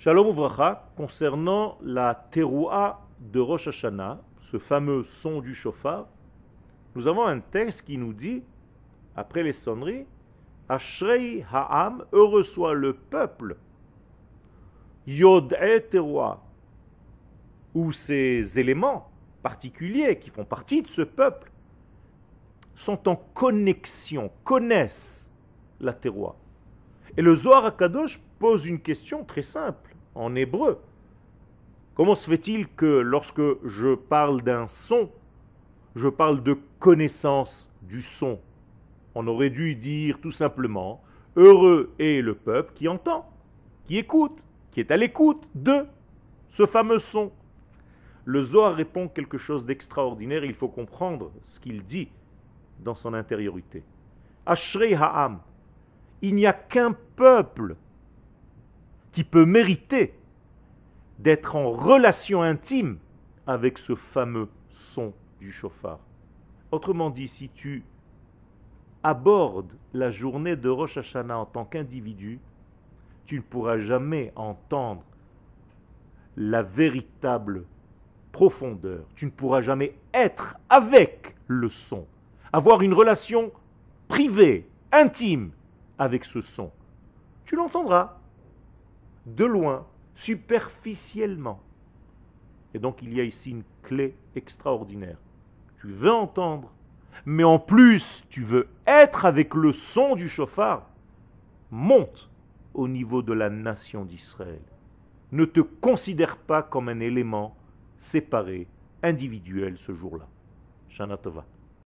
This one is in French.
Shalom Uvracha, concernant la teroua de Rosh Hashanah, ce fameux son du chauffard, nous avons un texte qui nous dit, après les sonneries, Ashrei Ha'am, heureux soit le peuple, Yod teroua, où ces éléments particuliers qui font partie de ce peuple sont en connexion, connaissent la terroir. Et le Zohar Akadosh pose une question très simple, en hébreu. Comment se fait-il que lorsque je parle d'un son, je parle de connaissance du son? On aurait dû dire tout simplement, heureux est le peuple qui entend, qui écoute, qui est à l'écoute de ce fameux son. Le Zohar répond quelque chose d'extraordinaire, il faut comprendre ce qu'il dit dans son intériorité. Ashrei Ha'am, il n'y a qu'un peuple qui peut mériter d'être en relation intime avec ce fameux son du chauffard. Autrement dit, si tu abordes la journée de Rosh Hashanah en tant qu'individu, tu ne pourras jamais entendre la véritable profondeur. Tu ne pourras jamais être avec le son, avoir une relation privée, intime avec ce son. Tu l'entendras de loin, superficiellement. Et donc il y a ici une clé extraordinaire. Tu veux entendre, mais en plus tu veux être avec le son du chauffard. Monte au niveau de la nation d'Israël. Ne te considère pas comme un élément séparé, individuel ce jour-là. Shana Tova.